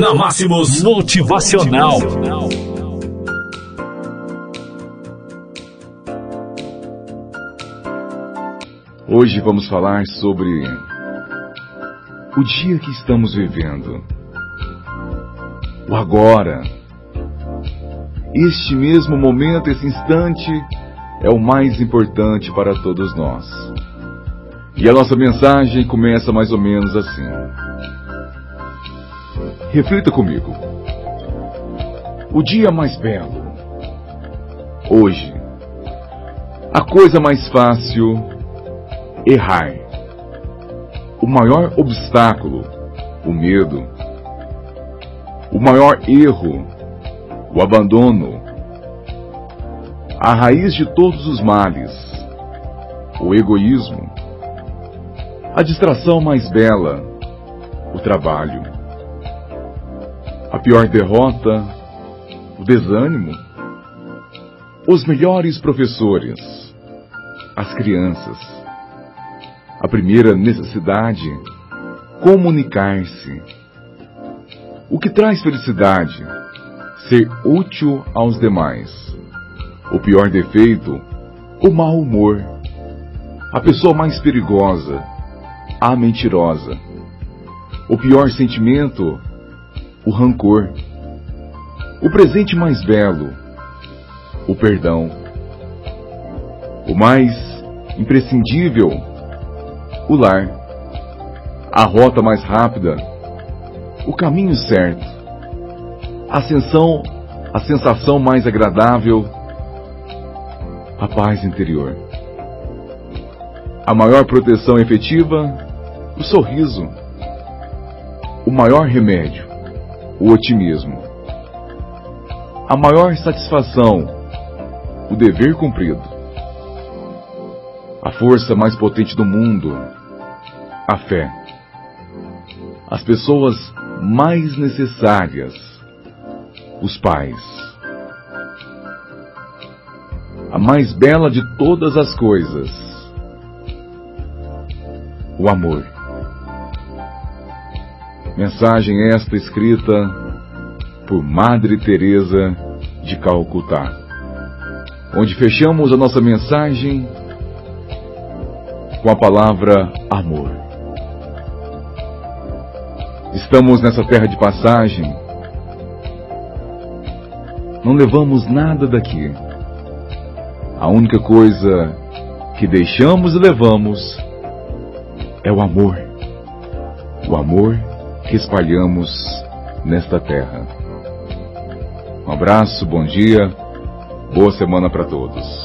Na Máximos Motivacional. Hoje vamos falar sobre o dia que estamos vivendo. O agora. Este mesmo momento, esse instante, é o mais importante para todos nós. E a nossa mensagem começa mais ou menos assim. Reflita comigo. O dia mais belo. Hoje. A coisa mais fácil. Errar. O maior obstáculo. O medo. O maior erro. O abandono. A raiz de todos os males. O egoísmo a distração mais bela, o trabalho. A pior derrota, o desânimo. Os melhores professores, as crianças. A primeira necessidade, comunicar-se. O que traz felicidade, ser útil aos demais. O pior defeito, o mau humor. A pessoa mais perigosa, a mentirosa. O pior sentimento, o rancor. O presente mais belo, o perdão. O mais imprescindível, o lar. A rota mais rápida, o caminho certo. A ascensão, a sensação mais agradável, a paz interior. A maior proteção efetiva, o sorriso. O maior remédio, o otimismo. A maior satisfação, o dever cumprido. A força mais potente do mundo, a fé. As pessoas mais necessárias, os pais. A mais bela de todas as coisas, o amor. Mensagem esta escrita por Madre Teresa de Calcutá. Onde fechamos a nossa mensagem com a palavra amor. Estamos nessa terra de passagem. Não levamos nada daqui. A única coisa que deixamos e levamos é o amor. O amor que espalhamos nesta terra. Um abraço, bom dia, boa semana para todos.